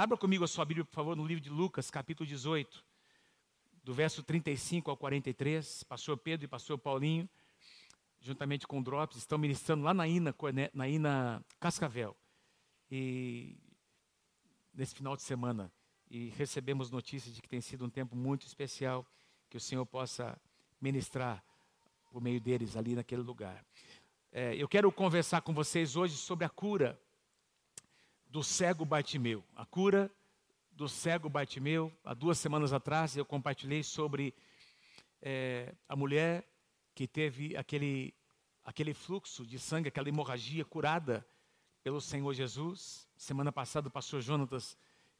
Abra comigo a sua Bíblia, por favor, no livro de Lucas, capítulo 18, do verso 35 ao 43. Pastor Pedro e pastor Paulinho, juntamente com o Drops, estão ministrando lá na Ina, na Ina Cascavel. E nesse final de semana. E recebemos notícias de que tem sido um tempo muito especial, que o Senhor possa ministrar por meio deles ali naquele lugar. É, eu quero conversar com vocês hoje sobre a cura do cego Bartimeu. A cura do cego Bartimeu. Há duas semanas atrás eu compartilhei sobre é, a mulher que teve aquele, aquele fluxo de sangue, aquela hemorragia curada pelo Senhor Jesus. Semana passada o pastor Jonatas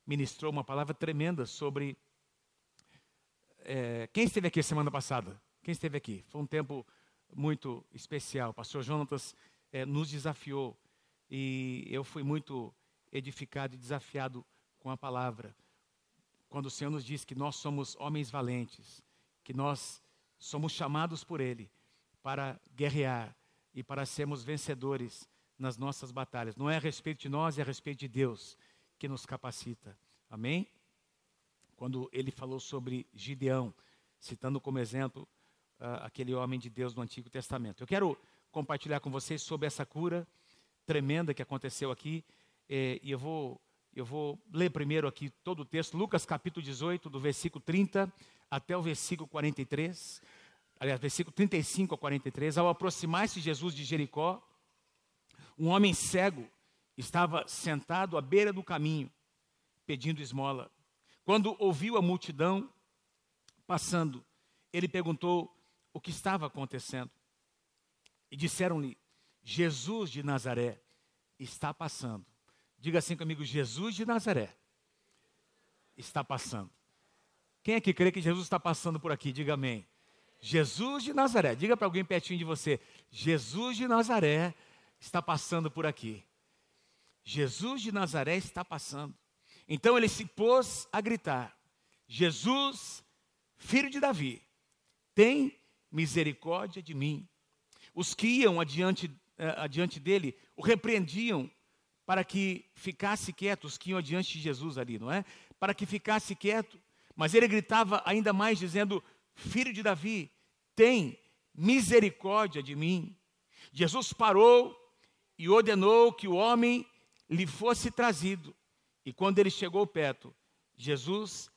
ministrou uma palavra tremenda sobre. É, quem esteve aqui semana passada? Quem esteve aqui? Foi um tempo muito especial. O pastor Jonatas é, nos desafiou e eu fui muito edificado e desafiado com a palavra. Quando o Senhor nos diz que nós somos homens valentes, que nós somos chamados por Ele para guerrear e para sermos vencedores nas nossas batalhas. Não é a respeito de nós, é a respeito de Deus que nos capacita. Amém? Quando ele falou sobre Gideão, citando como exemplo uh, aquele homem de Deus do Antigo Testamento. Eu quero compartilhar com vocês sobre essa cura tremenda que aconteceu aqui e eu vou, eu vou ler primeiro aqui todo o texto, Lucas capítulo 18, do versículo 30 até o versículo 43. Aliás, versículo 35 a 43. Ao aproximar-se Jesus de Jericó, um homem cego estava sentado à beira do caminho, pedindo esmola. Quando ouviu a multidão passando, ele perguntou o que estava acontecendo. E disseram-lhe: Jesus de Nazaré está passando. Diga assim comigo: Jesus de Nazaré está passando. Quem é que crê que Jesus está passando por aqui? Diga amém. Jesus de Nazaré. Diga para alguém pertinho de você: Jesus de Nazaré está passando por aqui. Jesus de Nazaré está passando. Então ele se pôs a gritar: Jesus, filho de Davi, tem misericórdia de mim. Os que iam adiante, eh, adiante dele o repreendiam para que ficasse quieto, os que iam adiante de Jesus ali, não é? Para que ficasse quieto. Mas ele gritava ainda mais, dizendo: Filho de Davi, tem misericórdia de mim. Jesus parou e ordenou que o homem lhe fosse trazido. E quando ele chegou perto, Jesus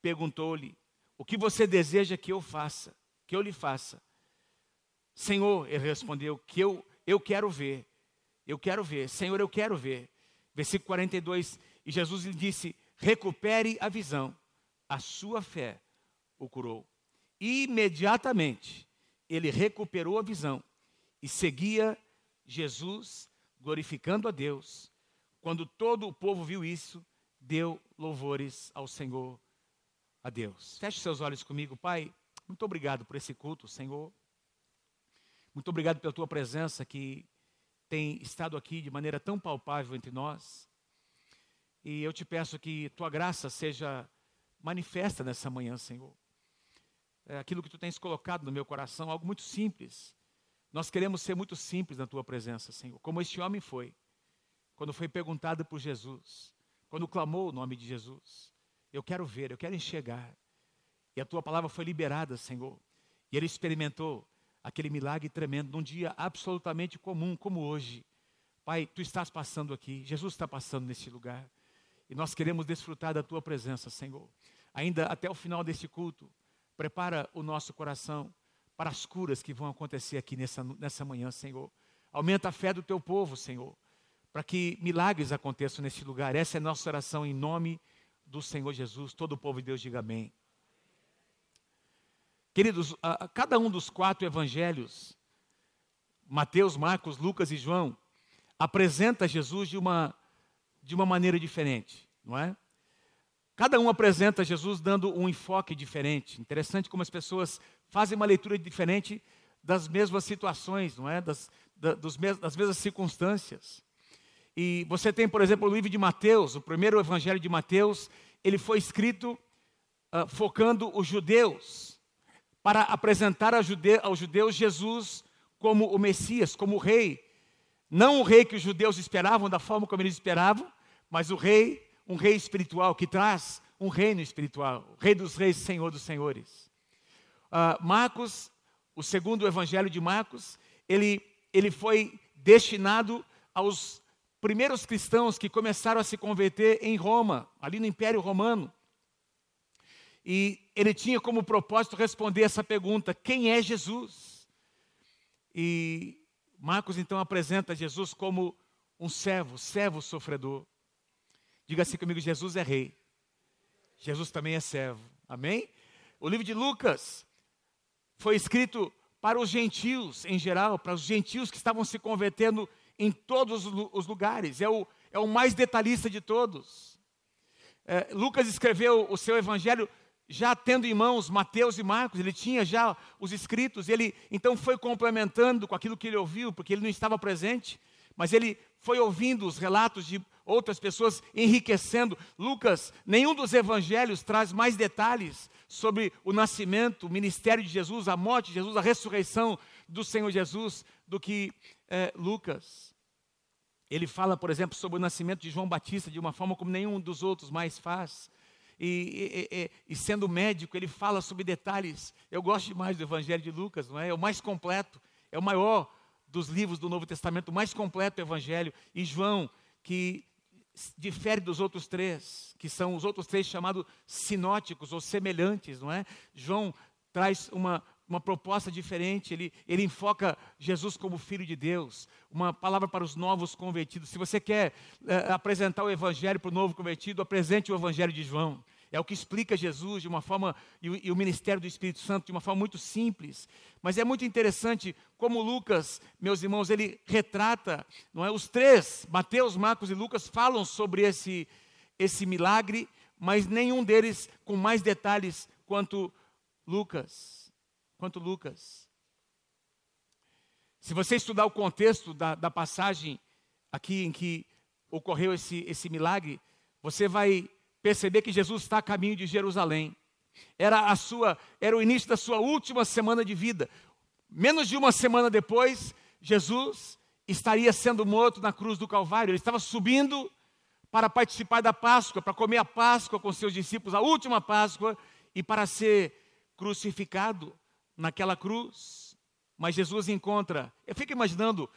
perguntou-lhe: O que você deseja que eu faça? Que eu lhe faça? Senhor, ele respondeu: Que eu, eu quero ver. Eu quero ver, Senhor, eu quero ver. Versículo 42, e Jesus lhe disse: recupere a visão, a sua fé o curou. Imediatamente ele recuperou a visão e seguia Jesus, glorificando a Deus. Quando todo o povo viu isso, deu louvores ao Senhor, a Deus. Feche seus olhos comigo, Pai. Muito obrigado por esse culto, Senhor. Muito obrigado pela tua presença que tem estado aqui de maneira tão palpável entre nós. E eu te peço que tua graça seja manifesta nessa manhã, Senhor. É aquilo que tu tens colocado no meu coração, algo muito simples. Nós queremos ser muito simples na tua presença, Senhor, como este homem foi, quando foi perguntado por Jesus, quando clamou o nome de Jesus. Eu quero ver, eu quero enxergar. E a tua palavra foi liberada, Senhor. E ele experimentou aquele milagre tremendo num dia absolutamente comum, como hoje. Pai, tu estás passando aqui, Jesus está passando nesse lugar. E nós queremos desfrutar da tua presença, Senhor. Ainda até o final deste culto, prepara o nosso coração para as curas que vão acontecer aqui nessa, nessa manhã, Senhor. Aumenta a fé do teu povo, Senhor, para que milagres aconteçam nesse lugar. Essa é a nossa oração em nome do Senhor Jesus. Todo o povo de Deus diga amém. Queridos, a, a cada um dos quatro evangelhos, Mateus, Marcos, Lucas e João, apresenta Jesus de uma, de uma maneira diferente, não é? Cada um apresenta Jesus dando um enfoque diferente. Interessante como as pessoas fazem uma leitura diferente das mesmas situações, não é? Das, da, dos mes das mesmas circunstâncias. E você tem, por exemplo, o livro de Mateus, o primeiro evangelho de Mateus, ele foi escrito uh, focando os judeus para apresentar aos judeus Jesus como o Messias, como o rei. Não o rei que os judeus esperavam da forma como eles esperavam, mas o rei, um rei espiritual que traz um reino espiritual, rei dos reis, senhor dos senhores. Uh, Marcos, o segundo evangelho de Marcos, ele, ele foi destinado aos primeiros cristãos que começaram a se converter em Roma, ali no Império Romano. E ele tinha como propósito responder essa pergunta: quem é Jesus? E Marcos então apresenta Jesus como um servo, servo sofredor. Diga assim comigo: Jesus é rei. Jesus também é servo. Amém? O livro de Lucas foi escrito para os gentios em geral, para os gentios que estavam se convertendo em todos os lugares. É o, é o mais detalhista de todos. É, Lucas escreveu o seu evangelho já tendo em mãos Mateus e Marcos, ele tinha já os escritos, ele então foi complementando com aquilo que ele ouviu, porque ele não estava presente, mas ele foi ouvindo os relatos de outras pessoas, enriquecendo. Lucas, nenhum dos evangelhos traz mais detalhes sobre o nascimento, o ministério de Jesus, a morte de Jesus, a ressurreição do Senhor Jesus, do que é, Lucas. Ele fala, por exemplo, sobre o nascimento de João Batista de uma forma como nenhum dos outros mais faz e, e, e, sendo médico, ele fala sobre detalhes. Eu gosto demais do Evangelho de Lucas, não é? É o mais completo, é o maior dos livros do Novo Testamento, o mais completo Evangelho. E João, que difere dos outros três, que são os outros três chamados sinóticos ou semelhantes, não é? João traz uma, uma proposta diferente, ele, ele enfoca Jesus como Filho de Deus, uma palavra para os novos convertidos. Se você quer é, apresentar o Evangelho para o novo convertido, apresente o Evangelho de João. É o que explica Jesus de uma forma, e, e o ministério do Espírito Santo de uma forma muito simples. Mas é muito interessante como Lucas, meus irmãos, ele retrata, não é? Os três, Mateus, Marcos e Lucas, falam sobre esse, esse milagre, mas nenhum deles com mais detalhes quanto Lucas. Quanto Lucas. Se você estudar o contexto da, da passagem aqui em que ocorreu esse, esse milagre, você vai perceber que Jesus está a caminho de Jerusalém. Era a sua, era o início da sua última semana de vida. Menos de uma semana depois, Jesus estaria sendo morto na cruz do Calvário. Ele estava subindo para participar da Páscoa, para comer a Páscoa com seus discípulos, a última Páscoa, e para ser crucificado naquela cruz. Mas Jesus encontra, eu fico imaginando,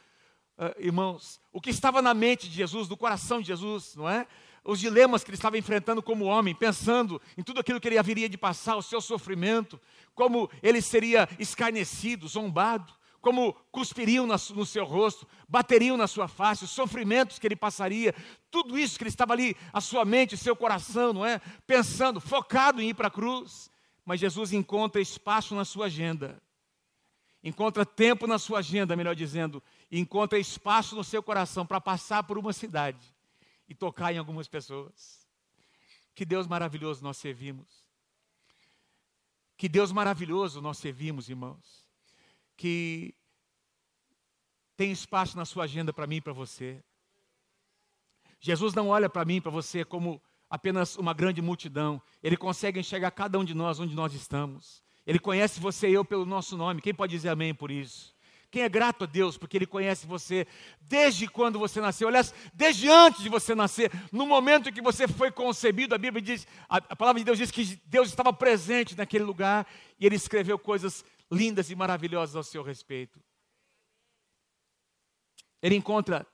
uh, irmãos, o que estava na mente de Jesus, no coração de Jesus, não é? os dilemas que ele estava enfrentando como homem, pensando em tudo aquilo que ele haveria de passar, o seu sofrimento, como ele seria escarnecido, zombado, como cuspiriam no seu rosto, bateriam na sua face, os sofrimentos que ele passaria, tudo isso que ele estava ali, a sua mente, o seu coração, não é? Pensando, focado em ir para a cruz. Mas Jesus encontra espaço na sua agenda, encontra tempo na sua agenda, melhor dizendo, encontra espaço no seu coração para passar por uma cidade e tocar em algumas pessoas. Que Deus maravilhoso nós servimos. Que Deus maravilhoso nós servimos, irmãos. Que tem espaço na sua agenda para mim e para você. Jesus não olha para mim e para você como apenas uma grande multidão. Ele consegue enxergar cada um de nós onde nós estamos. Ele conhece você e eu pelo nosso nome. Quem pode dizer amém por isso? Quem é grato a Deus porque Ele conhece você desde quando você nasceu, aliás, desde antes de você nascer, no momento em que você foi concebido, a Bíblia diz, a, palavra de Deus diz que Deus estava presente naquele lugar e Ele escreveu coisas lindas e maravilhosas ao seu respeito. Ele encontra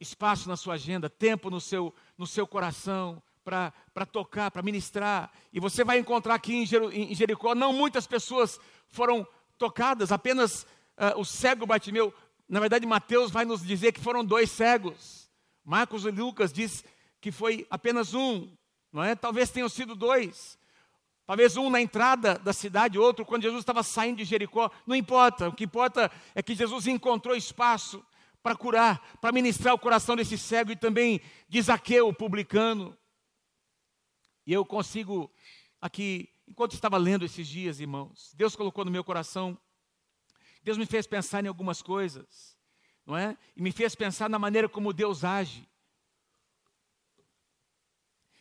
espaço na sua agenda, tempo no seu, no seu coração para tocar, para ministrar. E você vai encontrar aqui em Jericó, não muitas pessoas foram tocadas, apenas uh, o cego Bartimeu, na verdade Mateus vai nos dizer que foram dois cegos. Marcos e Lucas diz que foi apenas um, não é? Talvez tenham sido dois. Talvez um na entrada da cidade, outro quando Jesus estava saindo de Jericó. Não importa, o que importa é que Jesus encontrou espaço para curar, para ministrar o coração desse cego e também de Zaqueu, publicano. E eu consigo aqui, enquanto estava lendo esses dias, irmãos, Deus colocou no meu coração Deus me fez pensar em algumas coisas, não é? E me fez pensar na maneira como Deus age.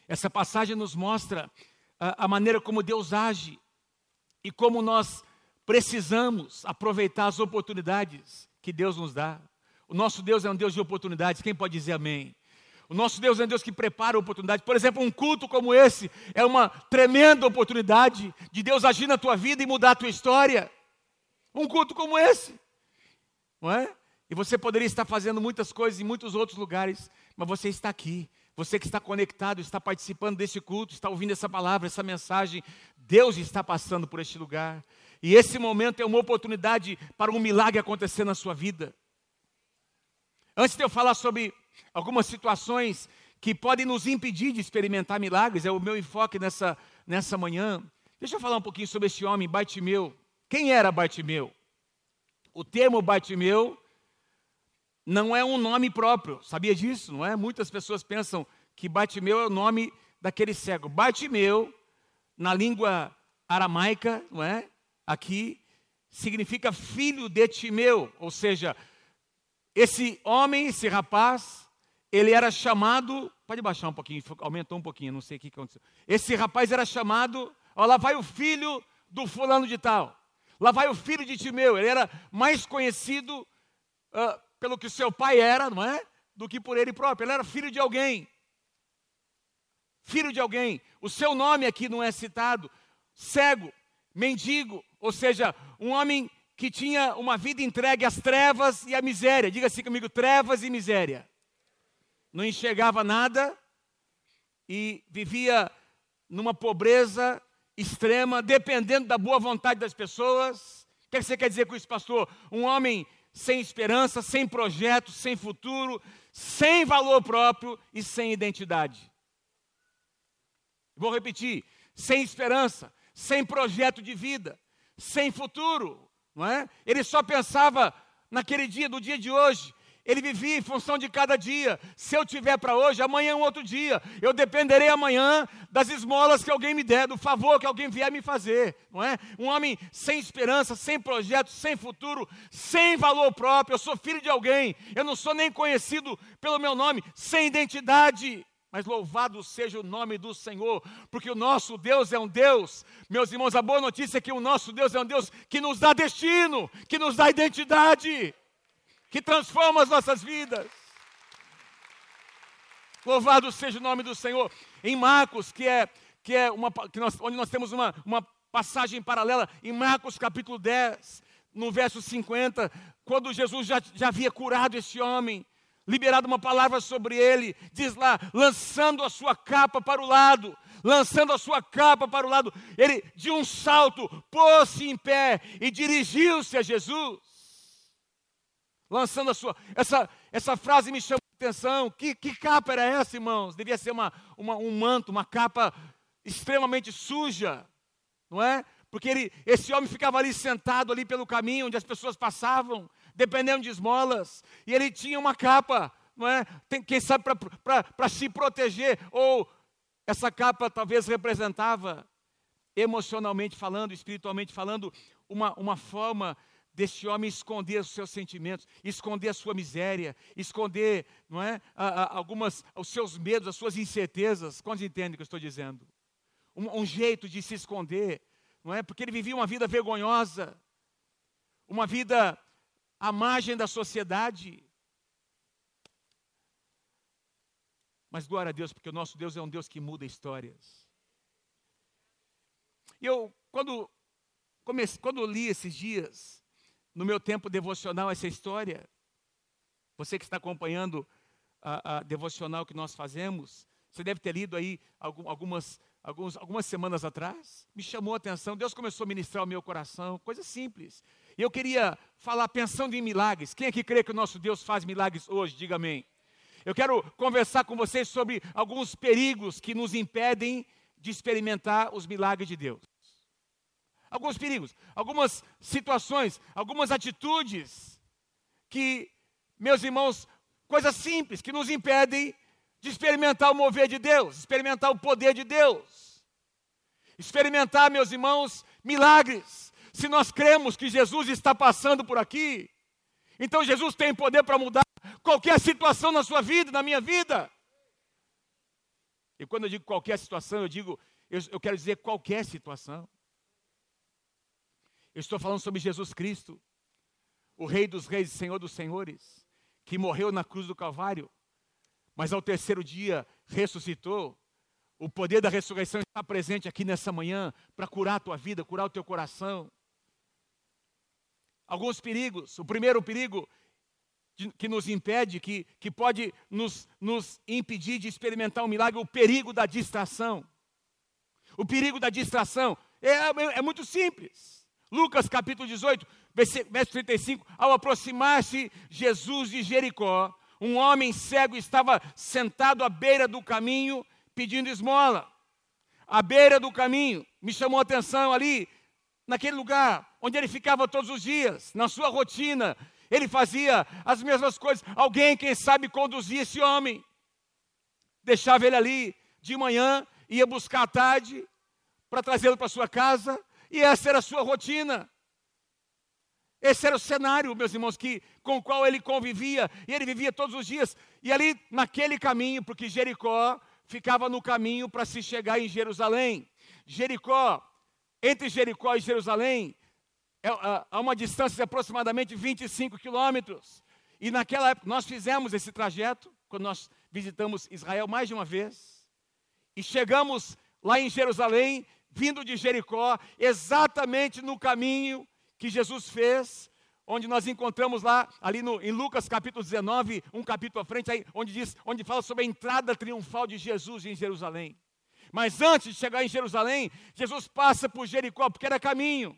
Essa passagem nos mostra a, a maneira como Deus age e como nós precisamos aproveitar as oportunidades que Deus nos dá. O nosso Deus é um Deus de oportunidades, quem pode dizer amém? O nosso Deus é um Deus que prepara oportunidade. Por exemplo, um culto como esse é uma tremenda oportunidade de Deus agir na tua vida e mudar a tua história. Um culto como esse, não é? E você poderia estar fazendo muitas coisas em muitos outros lugares, mas você está aqui. Você que está conectado, está participando desse culto, está ouvindo essa palavra, essa mensagem, Deus está passando por este lugar. E esse momento é uma oportunidade para um milagre acontecer na sua vida. Antes de eu falar sobre algumas situações que podem nos impedir de experimentar milagres, é o meu enfoque nessa, nessa manhã. Deixa eu falar um pouquinho sobre esse homem, Bartimeu. Quem era Bartimeu? O termo Bartimeu não é um nome próprio, sabia disso, não é? Muitas pessoas pensam que Bartimeu é o nome daquele cego. Bartimeu, na língua aramaica, não é? Aqui, significa filho de Timeu, ou seja, esse homem, esse rapaz, ele era chamado. Pode baixar um pouquinho, aumentou um pouquinho, não sei o que aconteceu. Esse rapaz era chamado. Ó, lá vai o filho do fulano de tal. Lá vai o filho de Timeu. Ele era mais conhecido uh, pelo que seu pai era, não é? Do que por ele próprio. Ele era filho de alguém. Filho de alguém. O seu nome aqui não é citado. Cego, mendigo, ou seja, um homem que tinha uma vida entregue às trevas e à miséria. Diga assim comigo: trevas e miséria. Não enxergava nada e vivia numa pobreza extrema, dependendo da boa vontade das pessoas. O que você quer dizer com isso, pastor? Um homem sem esperança, sem projeto, sem futuro, sem valor próprio e sem identidade. Vou repetir: sem esperança, sem projeto de vida, sem futuro, não é? Ele só pensava naquele dia, do dia de hoje. Ele vivia em função de cada dia. Se eu tiver para hoje, amanhã é um outro dia. Eu dependerei amanhã das esmolas que alguém me der, do favor que alguém vier me fazer, não é? Um homem sem esperança, sem projeto, sem futuro, sem valor próprio. Eu sou filho de alguém. Eu não sou nem conhecido pelo meu nome, sem identidade. Mas louvado seja o nome do Senhor, porque o nosso Deus é um Deus, meus irmãos, a boa notícia é que o nosso Deus é um Deus que nos dá destino, que nos dá identidade, que transforma as nossas vidas. Louvado seja o nome do Senhor. Em Marcos, que é, que é uma, que nós, onde nós temos uma, uma passagem paralela, em Marcos capítulo 10, no verso 50, quando Jesus já, já havia curado esse homem, liberado uma palavra sobre ele, diz lá, lançando a sua capa para o lado, lançando a sua capa para o lado, ele de um salto pôs-se em pé e dirigiu-se a Jesus. Lançando a sua. Essa, essa frase me chamou a atenção. Que, que capa era essa, irmãos? Devia ser uma, uma, um manto, uma capa extremamente suja, não é? Porque ele, esse homem ficava ali sentado ali pelo caminho onde as pessoas passavam, dependendo de esmolas, e ele tinha uma capa, não é? Tem, quem sabe para se proteger, ou essa capa talvez representava, emocionalmente falando, espiritualmente falando, uma, uma forma desse homem esconder os seus sentimentos, esconder a sua miséria, esconder, não é, a, a, algumas, os seus medos, as suas incertezas. Quantos entendem o que eu estou dizendo? Um, um, jeito de se esconder, não é? Porque ele vivia uma vida vergonhosa, uma vida à margem da sociedade. Mas glória a Deus, porque o nosso Deus é um Deus que muda histórias. E eu, quando, comece, quando li esses dias, no meu tempo devocional, essa história, você que está acompanhando a, a devocional que nós fazemos, você deve ter lido aí algumas, algumas, algumas semanas atrás, me chamou a atenção, Deus começou a ministrar o meu coração, coisa simples. E eu queria falar pensando em milagres. Quem é que crê que o nosso Deus faz milagres hoje? Diga amém. Eu quero conversar com vocês sobre alguns perigos que nos impedem de experimentar os milagres de Deus. Alguns perigos, algumas situações, algumas atitudes que, meus irmãos, coisas simples que nos impedem de experimentar o mover de Deus, experimentar o poder de Deus, experimentar, meus irmãos, milagres, se nós cremos que Jesus está passando por aqui, então Jesus tem poder para mudar qualquer situação na sua vida, na minha vida. E quando eu digo qualquer situação, eu digo, eu, eu quero dizer qualquer situação. Eu estou falando sobre Jesus Cristo, o Rei dos Reis e Senhor dos Senhores, que morreu na cruz do Calvário mas ao terceiro dia ressuscitou. O poder da ressurreição está presente aqui nessa manhã para curar a tua vida, curar o teu coração. Alguns perigos. O primeiro perigo que nos impede, que, que pode nos, nos impedir de experimentar um milagre, o perigo da distração. O perigo da distração é, é muito simples. Lucas capítulo 18, verso 35, ao aproximar-se Jesus de Jericó, um homem cego estava sentado à beira do caminho pedindo esmola. À beira do caminho, me chamou a atenção ali, naquele lugar onde ele ficava todos os dias, na sua rotina, ele fazia as mesmas coisas. Alguém, quem sabe, conduzia esse homem, deixava ele ali de manhã, ia buscar à tarde para trazê-lo para sua casa, e essa era a sua rotina. Esse era o cenário, meus irmãos, que, com o qual ele convivia, e ele vivia todos os dias. E ali, naquele caminho, porque Jericó ficava no caminho para se chegar em Jerusalém. Jericó, entre Jericó e Jerusalém, é, há uma distância de aproximadamente 25 quilômetros. E naquela época, nós fizemos esse trajeto, quando nós visitamos Israel mais de uma vez. E chegamos lá em Jerusalém, vindo de Jericó, exatamente no caminho que Jesus fez, onde nós encontramos lá, ali no, em Lucas capítulo 19, um capítulo à frente, aí, onde, diz, onde fala sobre a entrada triunfal de Jesus em Jerusalém. Mas antes de chegar em Jerusalém, Jesus passa por Jericó, porque era caminho.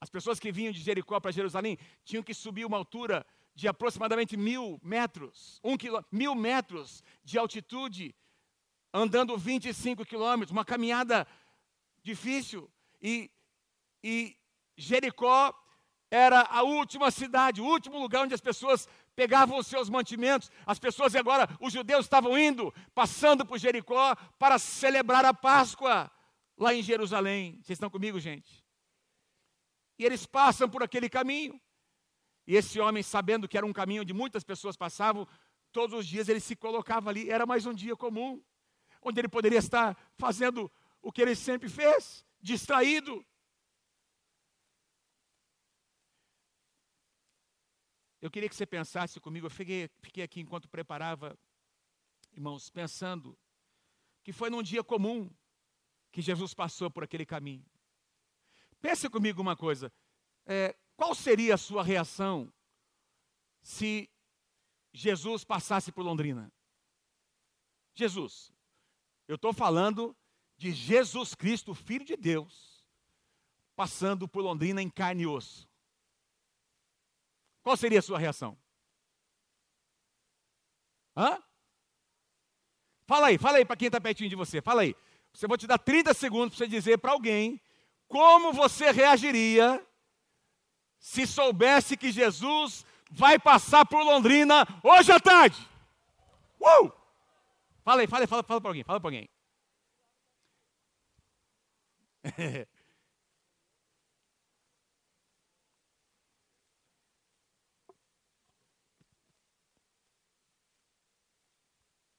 As pessoas que vinham de Jericó para Jerusalém tinham que subir uma altura de aproximadamente mil metros, um quilô, mil metros de altitude, andando 25 quilômetros, uma caminhada difícil. E, e Jericó era a última cidade, o último lugar onde as pessoas pegavam os seus mantimentos. As pessoas agora, os judeus estavam indo, passando por Jericó para celebrar a Páscoa lá em Jerusalém. Vocês estão comigo, gente? E eles passam por aquele caminho. E esse homem, sabendo que era um caminho onde muitas pessoas passavam, todos os dias ele se colocava ali. Era mais um dia comum, onde ele poderia estar fazendo o que ele sempre fez, distraído, Eu queria que você pensasse comigo, eu fiquei, fiquei aqui enquanto preparava, irmãos, pensando que foi num dia comum que Jesus passou por aquele caminho. Pense comigo uma coisa: é, qual seria a sua reação se Jesus passasse por Londrina? Jesus, eu estou falando de Jesus Cristo, Filho de Deus, passando por Londrina em carne e osso. Qual seria a sua reação? Hã? Fala aí, fala aí para quem está pertinho de você, fala aí. Você vou te dar 30 segundos para você dizer para alguém como você reagiria se soubesse que Jesus vai passar por Londrina hoje à tarde. Uh! Fala aí, fala aí, fala, fala para alguém, fala para alguém.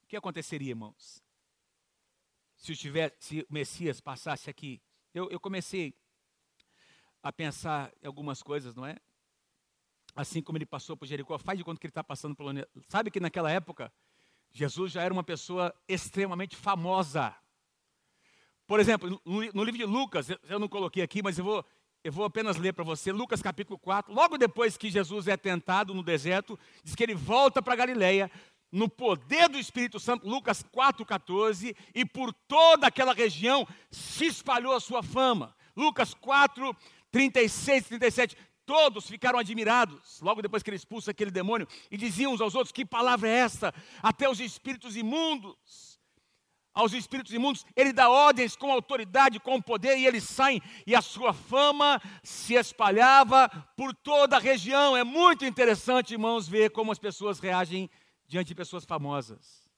O que aconteceria, irmãos? Se, tiver, se o Messias passasse aqui. Eu, eu comecei a pensar em algumas coisas, não é? Assim como ele passou por Jericó, faz de conta que ele está passando por. Sabe que naquela época, Jesus já era uma pessoa extremamente famosa. Por exemplo, no, no livro de Lucas, eu não coloquei aqui, mas eu vou, eu vou apenas ler para você, Lucas capítulo 4, logo depois que Jesus é tentado no deserto, diz que ele volta para Galileia, no poder do Espírito Santo, Lucas 4,14, e por toda aquela região se espalhou a sua fama. Lucas 4, 36 e 37. Todos ficaram admirados, logo depois que ele expulsa aquele demônio, e diziam uns aos outros: Que palavra é esta? Até os espíritos imundos, aos espíritos imundos, ele dá ordens com autoridade, com poder, e eles saem, e a sua fama se espalhava por toda a região. É muito interessante, irmãos, ver como as pessoas reagem diante de pessoas famosas.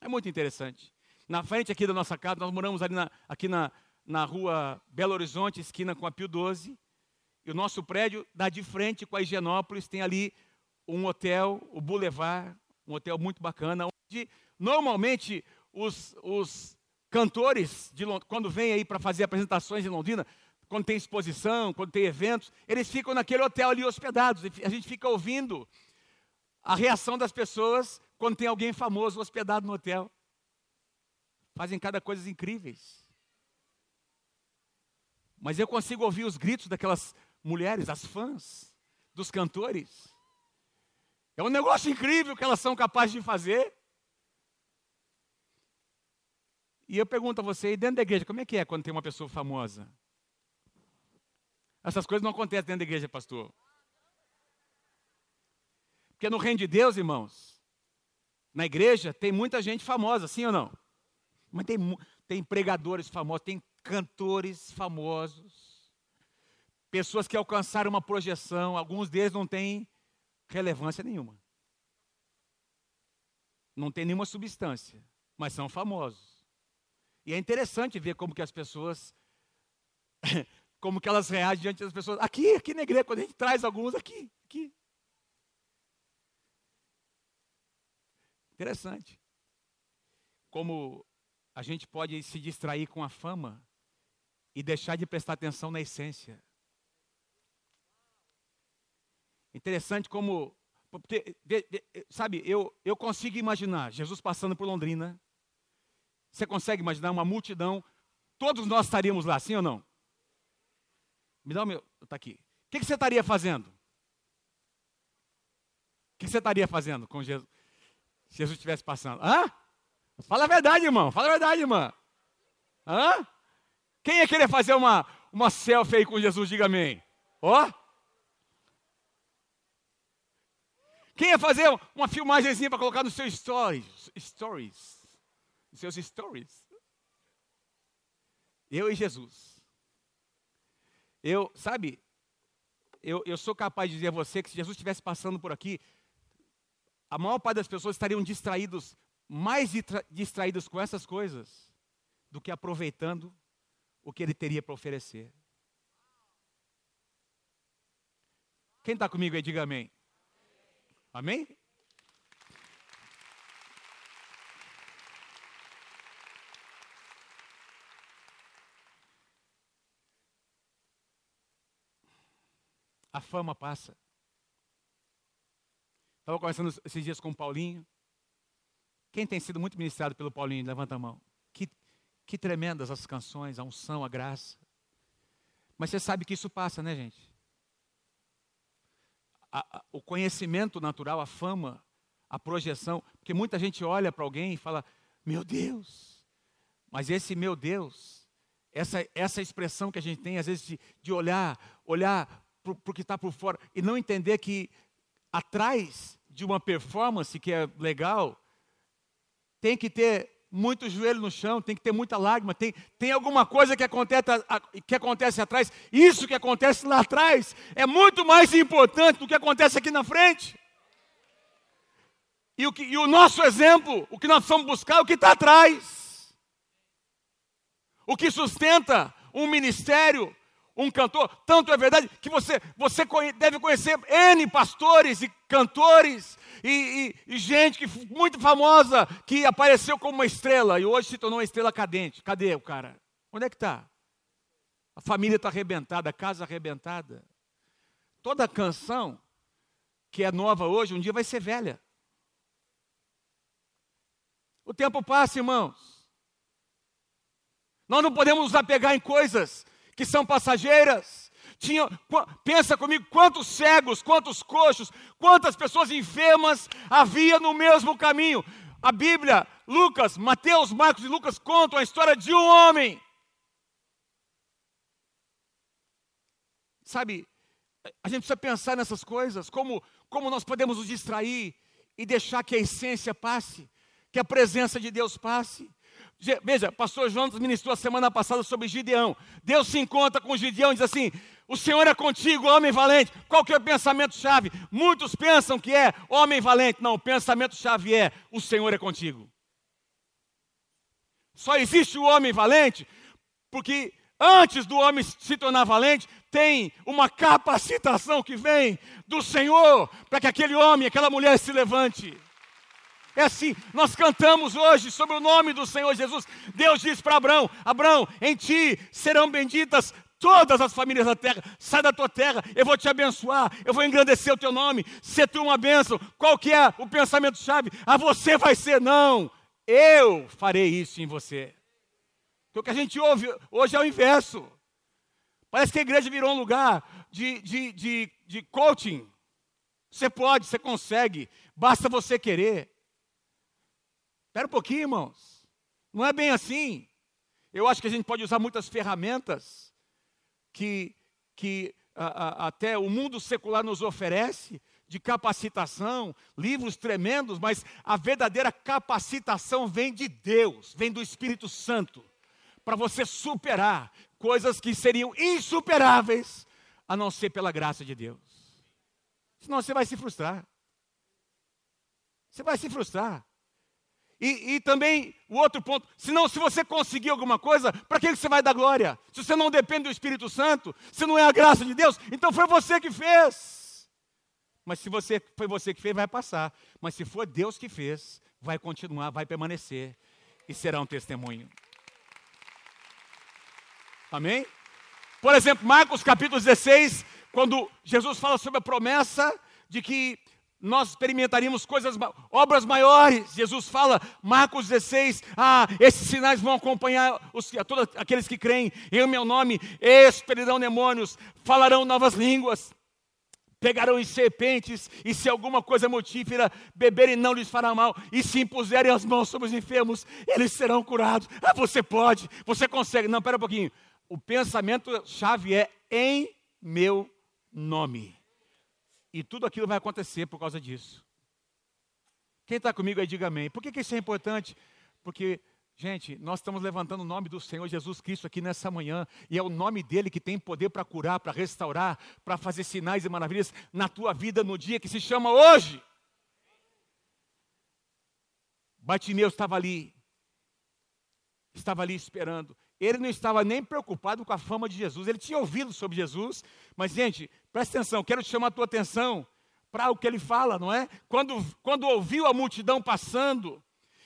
É muito interessante. Na frente aqui da nossa casa, nós moramos ali na, aqui na, na rua Belo Horizonte, esquina com a Pio 12. E o nosso prédio dá de frente com a Higienópolis, tem ali um hotel, o Boulevard, um hotel muito bacana, onde normalmente os, os cantores, de, quando vêm aí para fazer apresentações em Londrina, quando tem exposição, quando tem eventos, eles ficam naquele hotel ali hospedados. A gente fica ouvindo a reação das pessoas quando tem alguém famoso hospedado no hotel. Fazem cada coisas incríveis. Mas eu consigo ouvir os gritos daquelas mulheres, as fãs, dos cantores. É um negócio incrível que elas são capazes de fazer. E eu pergunto a você, dentro da igreja, como é que é quando tem uma pessoa famosa? Essas coisas não acontecem dentro da igreja, pastor. Porque no reino de Deus, irmãos, na igreja tem muita gente famosa, sim ou não? Mas tem, tem pregadores famosos, tem cantores famosos, pessoas que alcançaram uma projeção, alguns deles não têm relevância nenhuma. Não tem nenhuma substância, mas são famosos. E é interessante ver como que as pessoas como que elas reagem diante das pessoas. Aqui, aqui na igreja, quando a gente traz alguns aqui, aqui. Interessante. Como a gente pode se distrair com a fama e deixar de prestar atenção na essência. Interessante como, porque, sabe, eu, eu consigo imaginar Jesus passando por Londrina. Você consegue imaginar uma multidão? Todos nós estaríamos lá, sim ou não? Me dá o meu. Está aqui. O que, que, você estaria fazendo? O que, que você estaria fazendo com Jesus? Se Jesus estivesse passando. Hã? Fala a verdade, irmão. Fala a verdade, irmã. Hã? Quem ia querer fazer uma, uma selfie aí com Jesus? Diga amém. Ó. Quem ia fazer uma filmagemzinha para colocar nos seus stories? Stories. Nos seus stories. Eu e Jesus. Eu, sabe, eu, eu sou capaz de dizer a você que se Jesus estivesse passando por aqui, a maior parte das pessoas estariam distraídos, mais distraídos com essas coisas, do que aproveitando o que ele teria para oferecer. Quem está comigo aí, diga amém. Amém? a fama passa. Estava conversando esses dias com o Paulinho. Quem tem sido muito ministrado pelo Paulinho, levanta a mão. Que, que tremendas as canções, a unção, a graça. Mas você sabe que isso passa, né, gente? A, a, o conhecimento natural, a fama, a projeção. Porque muita gente olha para alguém e fala: Meu Deus. Mas esse meu Deus, essa, essa expressão que a gente tem, às vezes, de, de olhar, olhar para o que está por fora e não entender que atrás de uma performance que é legal, tem que ter muito joelho no chão, tem que ter muita lágrima, tem, tem alguma coisa que acontece, que acontece atrás. Isso que acontece lá atrás é muito mais importante do que acontece aqui na frente. E o, que, e o nosso exemplo, o que nós precisamos buscar, é o que está atrás. O que sustenta um ministério, um cantor, tanto é verdade que você, você deve conhecer N pastores e cantores e, e, e, gente que, muito famosa que apareceu como uma estrela e hoje se tornou uma estrela cadente. Cadê o cara? Onde é que está? A família está arrebentada, a casa arrebentada. Toda canção que é nova hoje, um dia vai ser velha. O tempo passa, irmãos. Nós não podemos nos apegar em coisas que são passageiras. Tinha, pensa comigo, quantos cegos, quantos coxos, quantas pessoas enfermas havia no mesmo caminho. A Bíblia, Lucas, Mateus, Marcos e Lucas contam a história de um homem. Sabe, a gente precisa pensar nessas coisas, como, como nós podemos nos distrair e deixar que a essência passe, que a presença de Deus passe. Veja, pastor João ministrou a semana passada sobre Gideão. Deus se encontra com Gideão e diz assim: O Senhor é contigo, homem valente. Qual que é o pensamento-chave? Muitos pensam que é homem valente. Não, o pensamento-chave é: O Senhor é contigo. Só existe o homem valente porque antes do homem se tornar valente, tem uma capacitação que vem do Senhor para que aquele homem, aquela mulher se levante. É assim, nós cantamos hoje sobre o nome do Senhor Jesus. Deus diz para Abraão: Abraão, em ti serão benditas todas as famílias da terra. Sai da tua terra, eu vou te abençoar, eu vou engrandecer o teu nome, ser tu uma bênção. Qual que é o pensamento-chave? A você vai ser, não, eu farei isso em você. Porque o que a gente ouve hoje é o inverso. Parece que a igreja virou um lugar de, de, de, de coaching. Você pode, você consegue, basta você querer. Espera um pouquinho, irmãos. Não é bem assim. Eu acho que a gente pode usar muitas ferramentas que, que a, a, até o mundo secular nos oferece de capacitação, livros tremendos, mas a verdadeira capacitação vem de Deus, vem do Espírito Santo, para você superar coisas que seriam insuperáveis a não ser pela graça de Deus. Senão você vai se frustrar. Você vai se frustrar. E, e, também o outro ponto, senão se você conseguir alguma coisa, para que você vai dar glória? Se você não depende do Espírito Santo, se não é a graça de Deus, então foi você que fez. Mas se você foi você que fez, vai passar. Mas se for Deus que fez, vai continuar, vai permanecer e será um testemunho. Amém? Por exemplo, Marcos capítulo 16, quando Jesus fala sobre a promessa de que nós experimentaríamos coisas, obras maiores. Jesus fala, Marcos 16, ah, esses sinais vão acompanhar os, todos aqueles que creem em meu nome, expelirão demônios, falarão novas línguas, pegarão em serpentes, e se alguma coisa mortífera beberem não lhes fará mal, e se impuserem as mãos sobre os enfermos, eles serão curados. Ah, você pode, você consegue. Não, espera um pouquinho. O pensamento-chave é em meu nome. E tudo aquilo vai acontecer por causa disso. Quem está comigo aí, diga amém. Por que, que isso é importante? Porque, gente, nós estamos levantando o nome do Senhor Jesus Cristo aqui nessa manhã, e é o nome dele que tem poder para curar, para restaurar, para fazer sinais e maravilhas na tua vida no dia que se chama hoje. Bartimeu estava ali, estava ali esperando. Ele não estava nem preocupado com a fama de Jesus, ele tinha ouvido sobre Jesus, mas, gente, presta atenção, quero te chamar a tua atenção para o que ele fala, não é? Quando, quando ouviu a multidão passando,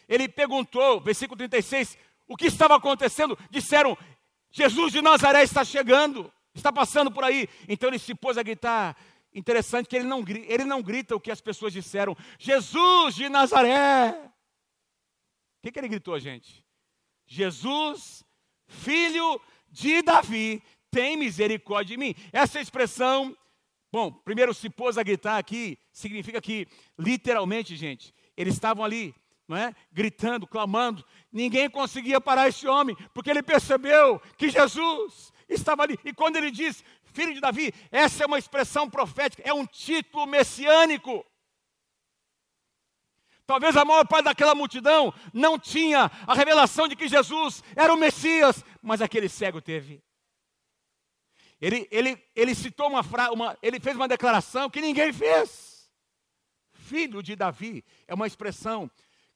ele perguntou, versículo 36, o que estava acontecendo? Disseram, Jesus de Nazaré está chegando, está passando por aí. Então ele se pôs a gritar. Interessante que ele não, ele não grita o que as pessoas disseram, Jesus de Nazaré. O que, que ele gritou, gente? Jesus filho de Davi, tem misericórdia de mim. Essa expressão, bom, primeiro se pôs a gritar aqui, significa que, literalmente, gente, eles estavam ali, não é? Gritando, clamando. Ninguém conseguia parar esse homem, porque ele percebeu que Jesus estava ali. E quando ele diz, filho de Davi, essa é uma expressão profética, é um título messiânico. Talvez a maior parte daquela multidão não tinha a revelação de que Jesus era o Messias, mas aquele cego teve. Ele, ele, ele citou uma frase, ele fez uma declaração que ninguém fez. Filho de Davi é uma expressão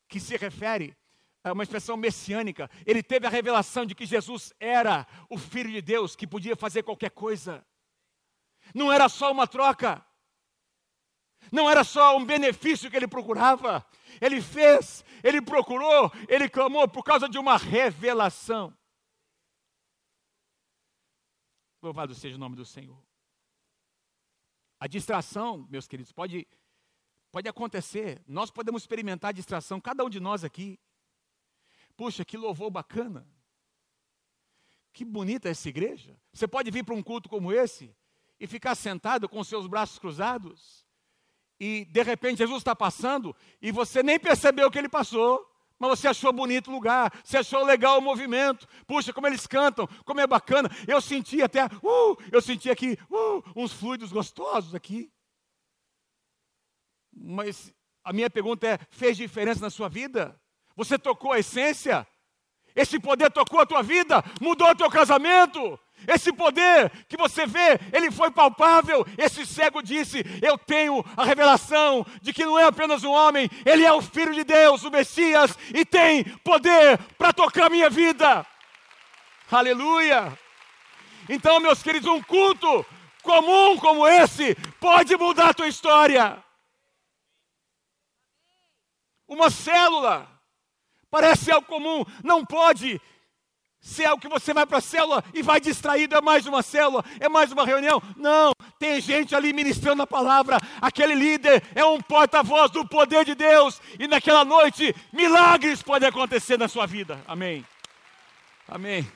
que se refere a uma expressão messiânica. Ele teve a revelação de que Jesus era o Filho de Deus, que podia fazer qualquer coisa. Não era só uma troca. Não era só um benefício que ele procurava, ele fez, ele procurou, ele clamou por causa de uma revelação. Louvado seja o nome do Senhor. A distração, meus queridos, pode, pode acontecer. Nós podemos experimentar a distração, cada um de nós aqui. Puxa, que louvor bacana. Que bonita essa igreja. Você pode vir para um culto como esse e ficar sentado com seus braços cruzados e de repente Jesus está passando e você nem percebeu que ele passou, mas você achou bonito o lugar, você achou legal o movimento. Puxa, como eles cantam, como é bacana. Eu senti até, uh, eu senti aqui uh, uns fluidos gostosos aqui. Mas a minha pergunta é: fez diferença na sua vida? Você tocou a essência? Esse poder tocou a tua vida, mudou o teu casamento, esse poder que você vê, ele foi palpável. Esse cego disse: Eu tenho a revelação de que não é apenas um homem, ele é o Filho de Deus, o Messias, e tem poder para tocar minha vida. Aleluia! Então, meus queridos, um culto comum como esse pode mudar a tua história. Uma célula parece algo comum, não pode Se é o que você vai para a célula e vai distraído, é mais uma célula, é mais uma reunião. Não, tem gente ali ministrando a palavra. Aquele líder é um porta-voz do poder de Deus. E naquela noite, milagres podem acontecer na sua vida. Amém. Amém.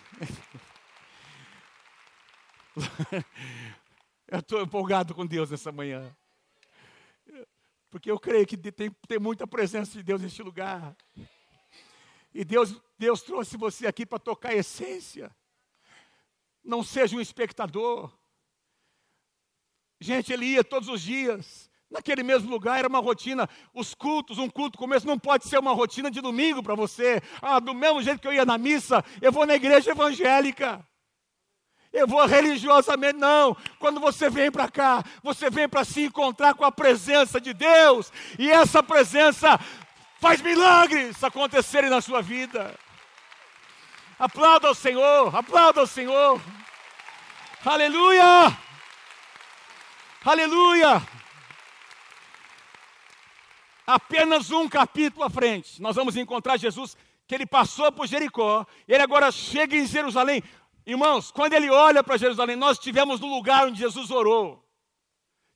Eu estou empolgado com Deus nessa manhã. Porque eu creio que tem, tem muita presença de Deus neste lugar. E Deus, Deus trouxe você aqui para tocar a essência. Não seja um espectador. Gente, ele ia todos os dias. Naquele mesmo lugar era uma rotina. Os cultos, um culto começo, não pode ser uma rotina de domingo para você. Ah, do mesmo jeito que eu ia na missa, eu vou na igreja evangélica. Eu vou religiosamente, não. Quando você vem para cá, você vem para se encontrar com a presença de Deus. E essa presença faz milagres acontecerem na sua vida. Aplauda ao Senhor, aplauda ao Senhor. Aleluia! Aleluia! Apenas um capítulo à frente, nós vamos encontrar Jesus que ele passou por Jericó, ele agora chega em Jerusalém. Irmãos, quando ele olha para Jerusalém, nós estivemos no lugar onde Jesus orou.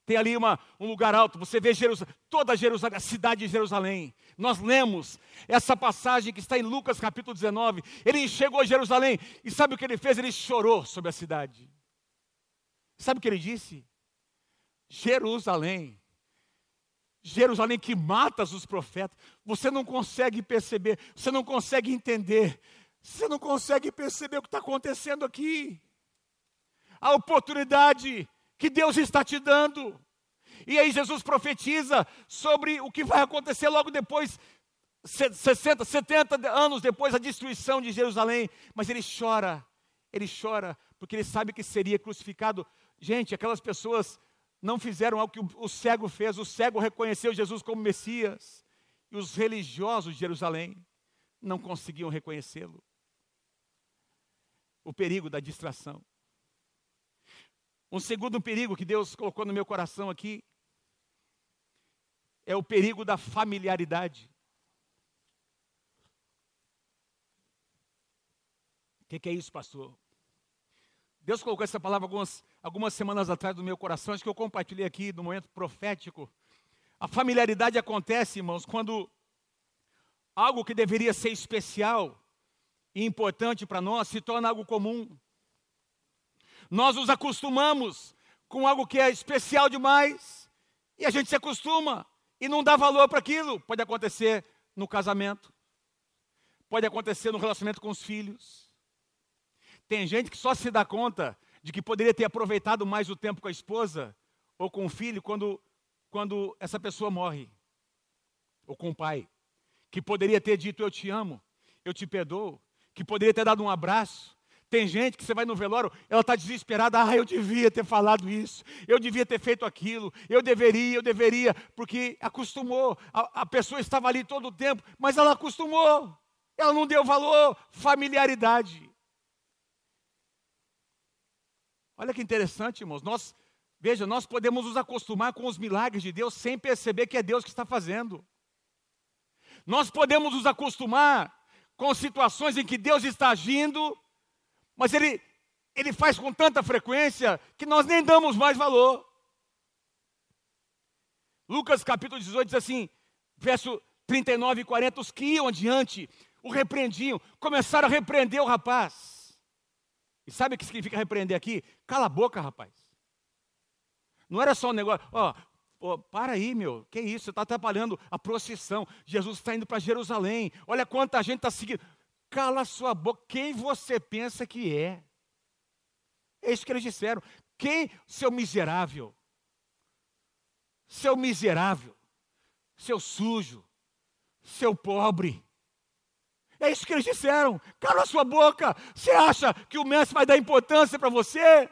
Tem ali uma, um lugar alto, você vê Jerusalém, toda Jerusalém, a cidade de Jerusalém. Nós lemos essa passagem que está em Lucas capítulo 19. Ele chegou a Jerusalém e sabe o que ele fez? Ele chorou sobre a cidade. Sabe o que ele disse? Jerusalém. Jerusalém que matas os profetas. Você não consegue perceber, você não consegue entender, você não consegue perceber o que está acontecendo aqui. A oportunidade que Deus está te dando. E aí Jesus profetiza sobre o que vai acontecer logo depois, 60, 70 anos depois da destruição de Jerusalém. Mas ele chora, ele chora, porque ele sabe que seria crucificado. Gente, aquelas pessoas não fizeram algo que o cego fez, o cego reconheceu Jesus como Messias. E os religiosos de Jerusalém não conseguiam reconhecê-lo. O perigo da distração. Um segundo perigo que Deus colocou no meu coração aqui é o perigo da familiaridade. O que, que, é isso, pastor? Deus colocou essa palavra algumas, algumas semanas atrás no meu coração, acho que eu compartilhei aqui no momento profético. A familiaridade acontece, irmãos, quando algo que deveria ser especial e importante para nós se torna algo comum. Nós nos acostumamos com algo que é especial demais e a gente se acostuma e não dá valor para aquilo. Pode acontecer no casamento, pode acontecer no relacionamento com os filhos. Tem gente que só se dá conta de que poderia ter aproveitado mais o tempo com a esposa ou com o filho quando, quando essa pessoa morre, ou com o pai, que poderia ter dito eu te amo, eu te perdoo, que poderia ter dado um abraço, tem gente que você vai no velório, ela está desesperada. Ah, eu devia ter falado isso, eu devia ter feito aquilo, eu deveria, eu deveria, porque acostumou. A, a pessoa estava ali todo o tempo, mas ela acostumou. Ela não deu valor, familiaridade. Olha que interessante, irmãos. Nós, veja, nós podemos nos acostumar com os milagres de Deus sem perceber que é Deus que está fazendo. Nós podemos nos acostumar com situações em que Deus está agindo mas ele, ele faz com tanta frequência que nós nem damos mais valor. Lucas capítulo 18 diz assim, verso 39 e 40, os que iam adiante o repreendiam, começaram a repreender o rapaz. E sabe o que significa repreender aqui? Cala a boca, rapaz. Não era só um negócio, ó, oh, para aí, meu, que isso, você está atrapalhando a procissão. Jesus está indo para Jerusalém, olha quanta gente está seguindo. Cala sua boca. Quem você pensa que é? É isso que eles disseram. Quem? Seu miserável. Seu miserável. Seu sujo. Seu pobre. É isso que eles disseram. Cala sua boca. Você acha que o mestre vai dar importância para você?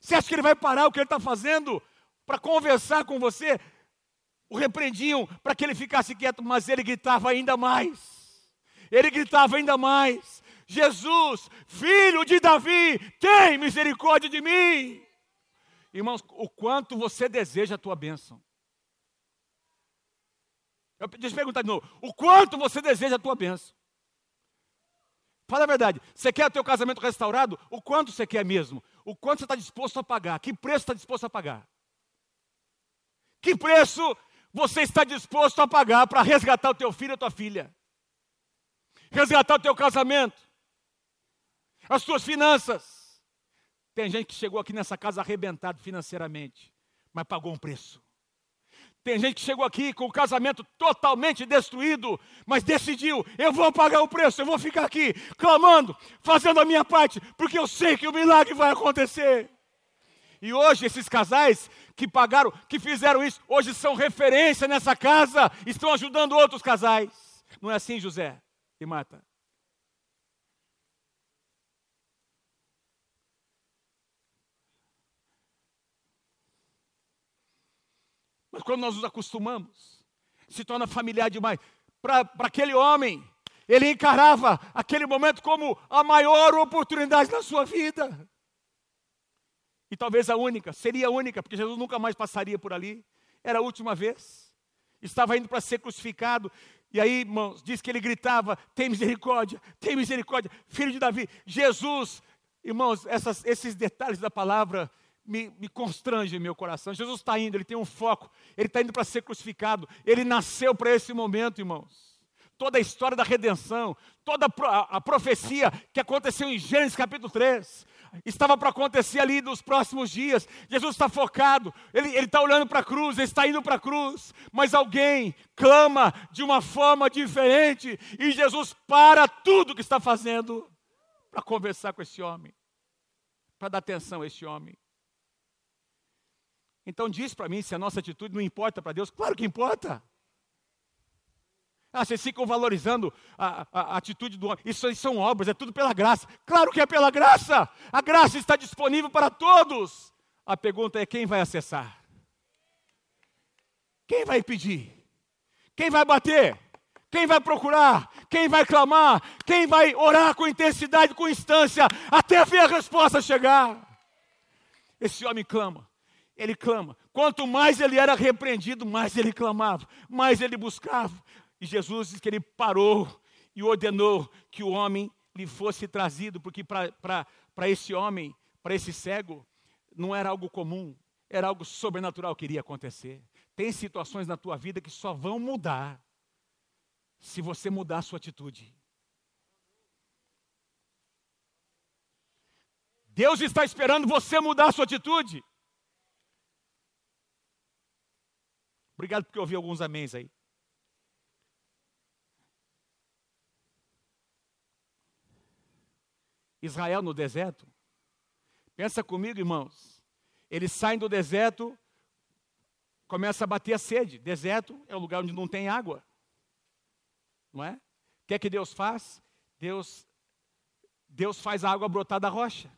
Você acha que ele vai parar o que ele está fazendo para conversar com você? O repreendiam para que ele ficasse quieto, mas ele gritava ainda mais ele gritava ainda mais: Jesus, filho de Davi, tem misericórdia de mim. Irmãos, o quanto você deseja a tua bênção. Eu, deixa eu perguntar de novo: o quanto você deseja a tua bênção? Fala a verdade. Você quer o teu casamento restaurado? O quanto você quer mesmo? O quanto você está disposto a pagar? Que preço está disposto a pagar? Que preço você está disposto a pagar para resgatar o teu filho e a tua filha? Resgatar o teu casamento? As tuas finanças? Tem gente que chegou aqui nessa casa arrebentado financeiramente, mas pagou um preço. Tem gente que chegou aqui com o casamento totalmente destruído, mas decidiu: eu vou pagar o preço, eu vou ficar aqui clamando, fazendo a minha parte, porque eu sei que o milagre vai acontecer. E hoje esses casais que pagaram, que fizeram isso, hoje são referência nessa casa, estão ajudando outros casais. Não é assim, José e Marta? Mas quando nós nos acostumamos, se torna familiar demais. Para aquele homem, ele encarava aquele momento como a maior oportunidade da sua vida. E talvez a única, seria a única, porque Jesus nunca mais passaria por ali. Era a última vez. Estava indo para ser crucificado. E aí, irmãos, diz que ele gritava: Tem misericórdia, tem misericórdia, filho de Davi. Jesus, irmãos, essas, esses detalhes da palavra me, me constrange meu coração. Jesus está indo, ele tem um foco, ele está indo para ser crucificado, ele nasceu para esse momento, irmãos. Toda a história da redenção, toda a profecia que aconteceu em Gênesis capítulo 3, estava para acontecer ali nos próximos dias. Jesus está focado, ele está olhando para a cruz, ele está indo para a cruz, mas alguém clama de uma forma diferente e Jesus para tudo que está fazendo para conversar com esse homem, para dar atenção a esse homem. Então diz para mim se a nossa atitude não importa para Deus. Claro que importa. Ah, vocês ficam valorizando a, a, a atitude do homem. Isso aí são obras, é tudo pela graça. Claro que é pela graça. A graça está disponível para todos. A pergunta é: quem vai acessar? Quem vai pedir? Quem vai bater? Quem vai procurar? Quem vai clamar? Quem vai orar com intensidade, com instância, até ver a resposta chegar? Esse homem clama ele clama. Quanto mais ele era repreendido, mais ele clamava, mais ele buscava. E Jesus diz que ele parou e ordenou que o homem lhe fosse trazido, porque para esse homem, para esse cego, não era algo comum, era algo sobrenatural que iria acontecer. Tem situações na tua vida que só vão mudar se você mudar a sua atitude. Deus está esperando você mudar a sua atitude. Obrigado porque eu ouvi alguns améns aí. Israel no deserto. Pensa comigo, irmãos. Eles saem do deserto, começa a bater a sede. Deserto é o lugar onde não tem água. Não é? O que é que Deus faz? Deus Deus faz a água brotar da rocha.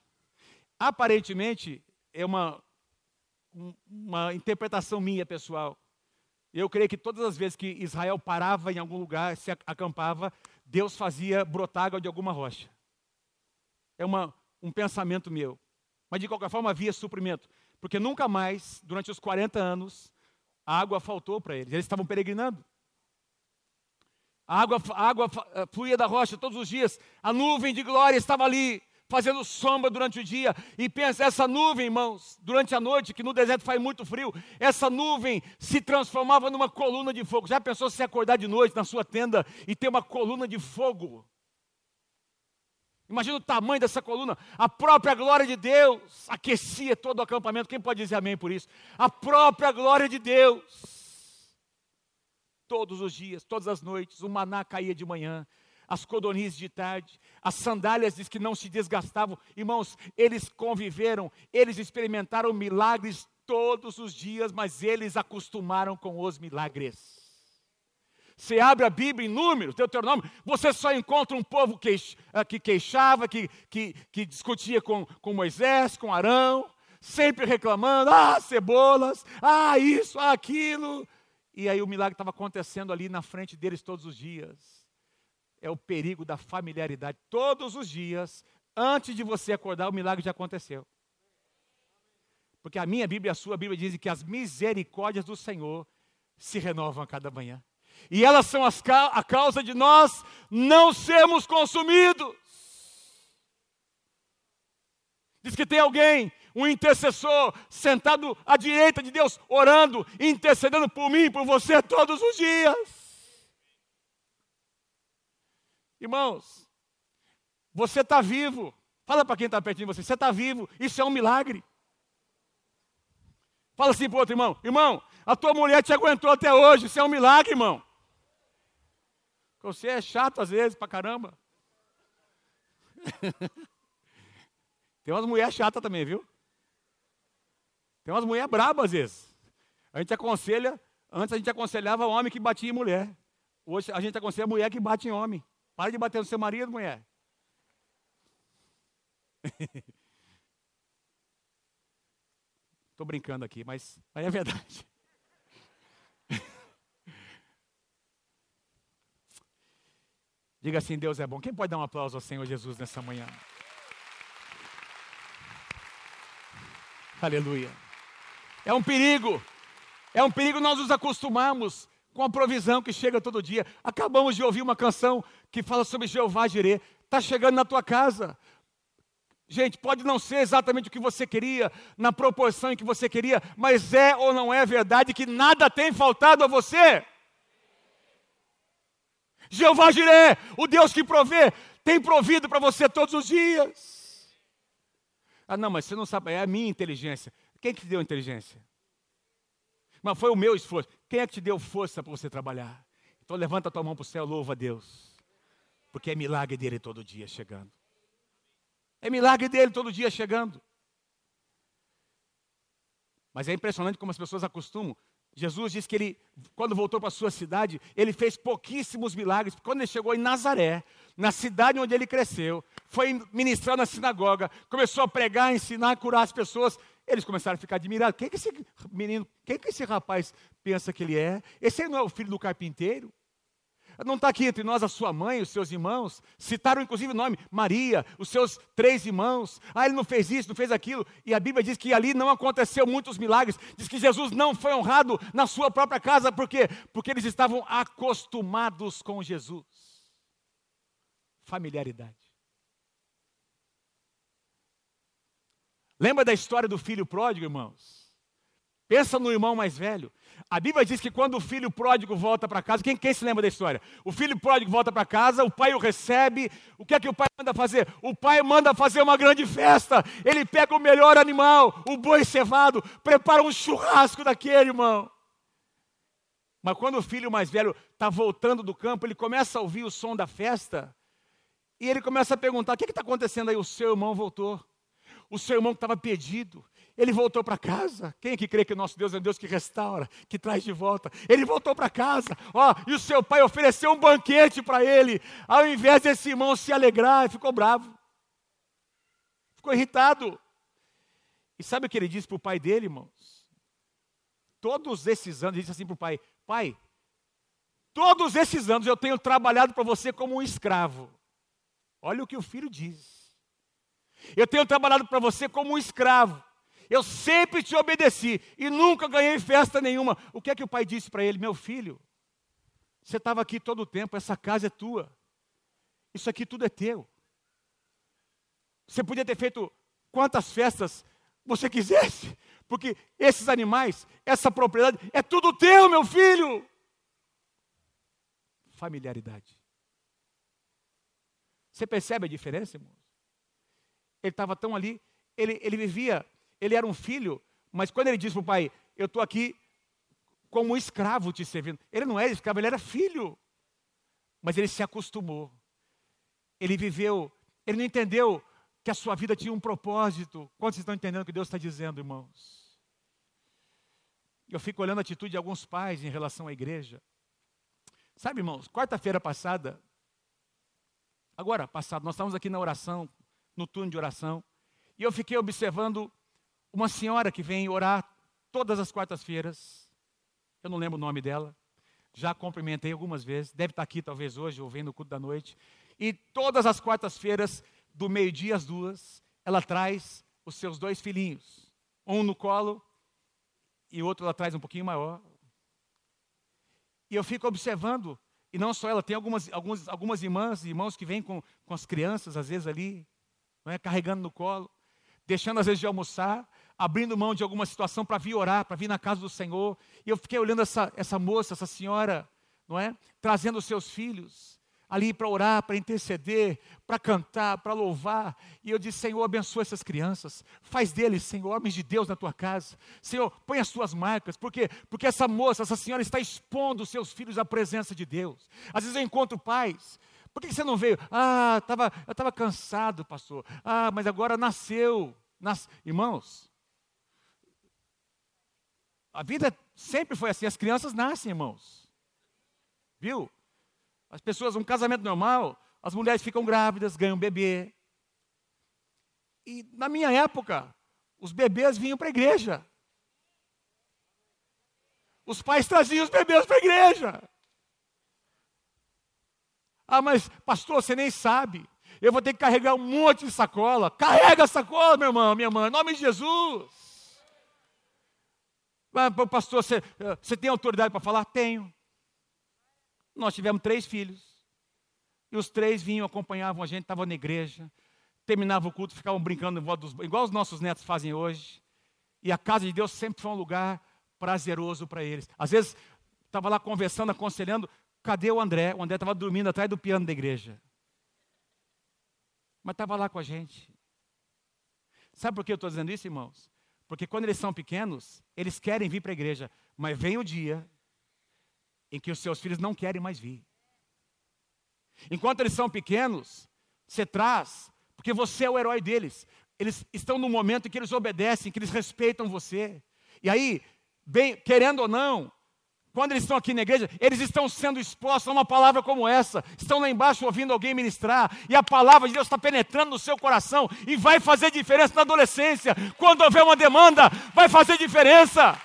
Aparentemente, é uma, uma interpretação minha pessoal. Eu creio que todas as vezes que Israel parava em algum lugar, se acampava, Deus fazia brotar água de alguma rocha. É uma, um pensamento meu. Mas de qualquer forma havia suprimento. Porque nunca mais, durante os 40 anos, a água faltou para eles. Eles estavam peregrinando. A água, a água eh, fluía da rocha todos os dias. A nuvem de glória estava ali fazendo sombra durante o dia. E pensa, essa nuvem, irmãos, durante a noite, que no deserto faz muito frio, essa nuvem se transformava numa coluna de fogo. Já pensou se acordar de noite na sua tenda e ter uma coluna de fogo? Imagina o tamanho dessa coluna. A própria glória de Deus aquecia todo o acampamento. Quem pode dizer amém por isso? A própria glória de Deus. Todos os dias, todas as noites, o maná caía de manhã, as codornizes de tarde, as sandálias diz que não se desgastavam. Irmãos, eles conviveram, eles experimentaram milagres todos os dias, mas eles acostumaram com os milagres. Você abre a Bíblia em números, Deuteronômio, você só encontra um povo que, ah, que queixava, que, que, que discutia com, com Moisés, com Arão, sempre reclamando, ah, cebolas, ah, isso, ah, aquilo. E aí o milagre estava acontecendo ali na frente deles todos os dias é o perigo da familiaridade. Todos os dias, antes de você acordar, o milagre já aconteceu. Porque a minha Bíblia e a sua Bíblia dizem que as misericórdias do Senhor se renovam a cada manhã. E elas são as, a causa de nós não sermos consumidos. Diz que tem alguém, um intercessor, sentado à direita de Deus, orando, intercedendo por mim, por você todos os dias. Irmãos, você está vivo. Fala para quem está perto de você, você está vivo. Isso é um milagre. Fala assim para o outro irmão: Irmão, a tua mulher te aguentou até hoje. Isso é um milagre, irmão. Você é chato às vezes, para caramba. Tem umas mulheres chatas também, viu? Tem umas mulheres brabas às vezes. A gente aconselha, antes a gente aconselhava homem que batia em mulher. Hoje a gente aconselha mulher que bate em homem. Para de bater no seu marido, mulher. Estou brincando aqui, mas aí é verdade. Diga assim: Deus é bom. Quem pode dar um aplauso ao Senhor Jesus nessa manhã? Aleluia. É um perigo. É um perigo nós nos acostumamos com a provisão que chega todo dia. Acabamos de ouvir uma canção que fala sobre Jeová Jireh. Está chegando na tua casa. Gente, pode não ser exatamente o que você queria, na proporção em que você queria, mas é ou não é verdade que nada tem faltado a você? Jeová Jiré, o Deus que provê, tem provido para você todos os dias. Ah, não, mas você não sabe, é a minha inteligência. Quem que te deu inteligência? Mas foi o meu esforço. Quem é que te deu força para você trabalhar? Então levanta a tua mão para o céu, louva a Deus. Porque é milagre dele todo dia chegando. É milagre dele todo dia chegando. Mas é impressionante como as pessoas acostumam. Jesus disse que ele, quando voltou para a sua cidade, ele fez pouquíssimos milagres. Quando ele chegou em Nazaré, na cidade onde ele cresceu, foi ministrar na sinagoga, começou a pregar, ensinar, curar as pessoas. Eles começaram a ficar admirados. Quem que esse menino, quem que esse rapaz pensa que ele é? Esse não é o filho do carpinteiro? Não está aqui entre nós a sua mãe, os seus irmãos. Citaram inclusive o nome Maria, os seus três irmãos. Ah, ele não fez isso, não fez aquilo. E a Bíblia diz que ali não aconteceu muitos milagres. Diz que Jesus não foi honrado na sua própria casa. Por quê? Porque eles estavam acostumados com Jesus. Familiaridade. Lembra da história do filho pródigo, irmãos? Pensa no irmão mais velho. A Bíblia diz que quando o filho pródigo volta para casa, quem, quem, se lembra da história? O filho pródigo volta para casa, o pai o recebe. O que é que o pai manda fazer? O pai manda fazer uma grande festa. Ele pega o melhor animal, o boi cevado, prepara um churrasco daquele, irmão. Mas quando o filho mais velho está voltando do campo, ele começa a ouvir o som da festa. E ele começa a perguntar: o que está acontecendo aí? O seu irmão voltou. O seu irmão que estava pedido. Ele voltou para casa. Quem é que crê que o nosso Deus é um Deus que restaura, que traz de volta? Ele voltou para casa. Ó, e o seu pai ofereceu um banquete para ele. Ao invés desse irmão se alegrar, ele ficou bravo. Ficou irritado. E sabe o que ele disse para o pai dele, irmãos? Todos esses anos, ele disse assim para o pai: Pai, todos esses anos eu tenho trabalhado para você como um escravo. Olha o que o filho diz. Eu tenho trabalhado para você como um escravo. Eu sempre te obedeci e nunca ganhei festa nenhuma. O que é que o pai disse para ele? Meu filho, você estava aqui todo o tempo, essa casa é tua. Isso aqui tudo é teu. Você podia ter feito quantas festas você quisesse, porque esses animais, essa propriedade, é tudo teu, meu filho. Familiaridade. Você percebe a diferença, irmãos? Ele estava tão ali, ele, ele vivia ele era um filho, mas quando ele disse para o pai, eu estou aqui como um escravo te servindo, ele não era escravo, ele era filho. Mas ele se acostumou. Ele viveu, ele não entendeu que a sua vida tinha um propósito. Quantos estão entendendo o que Deus está dizendo, irmãos? Eu fico olhando a atitude de alguns pais em relação à igreja. Sabe, irmãos, quarta-feira passada, agora passado, nós estávamos aqui na oração, no turno de oração, e eu fiquei observando uma senhora que vem orar todas as quartas-feiras, eu não lembro o nome dela, já cumprimentei algumas vezes, deve estar aqui talvez hoje, ou vendo o culto da noite, e todas as quartas-feiras, do meio-dia às duas, ela traz os seus dois filhinhos, um no colo e o outro ela traz um pouquinho maior. E eu fico observando, e não só ela, tem algumas, algumas, algumas irmãs e irmãos que vêm com, com as crianças, às vezes ali, é, carregando no colo. deixando às vezes de almoçar, abrindo mão de alguma situação para vir orar, para vir na casa do Senhor. E eu fiquei olhando essa, essa moça, essa senhora, não é? Trazendo os seus filhos ali para orar, para interceder, para cantar, para louvar. E eu disse: Senhor, abençoa essas crianças, faz deles, Senhor, homens de Deus na tua casa. Senhor, põe as tuas marcas, porque porque essa moça, essa senhora está expondo os seus filhos à presença de Deus. Às vezes eu encontro pais. Por que você não veio? Ah, tava, eu estava cansado, pastor. Ah, mas agora nasceu. Nas... Irmãos, a vida sempre foi assim. As crianças nascem, irmãos. Viu? As pessoas, um casamento normal, as mulheres ficam grávidas, ganham bebê. E na minha época, os bebês vinham para a igreja. Os pais traziam os bebês para a igreja. Ah, mas pastor, você nem sabe. Eu vou ter que carregar um monte de sacola. Carrega a sacola, meu irmão, minha irmã, em nome de Jesus. Mas, pastor, você, eh, você tem autoridade para falar? Tenho. Nós tivemos três filhos. E os três vinham, acompanhavam a gente, estavam na igreja. Terminava o culto, ficavam brincando em volta dos, igual os nossos netos fazem hoje. E a casa de Deus sempre foi um lugar prazeroso para eles. Às vezes, estava lá conversando, aconselhando. Cadê o André? O André estava dormindo atrás do piano da igreja. Mas estava lá com a gente. Sabe por que eu estou dizendo isso, irmãos? Porque quando eles são pequenos, eles querem vir para a igreja. Mas vem o dia em que os seus filhos não querem mais vir. Enquanto eles são pequenos, você traz, porque você é o herói deles. Eles estão no momento em que eles obedecem, que eles respeitam você. E aí, bem, querendo ou não, quando eles estão aqui na igreja, eles estão sendo expostos a uma palavra como essa. Estão lá embaixo ouvindo alguém ministrar, e a palavra de Deus está penetrando no seu coração e vai fazer diferença na adolescência. Quando houver uma demanda, vai fazer diferença.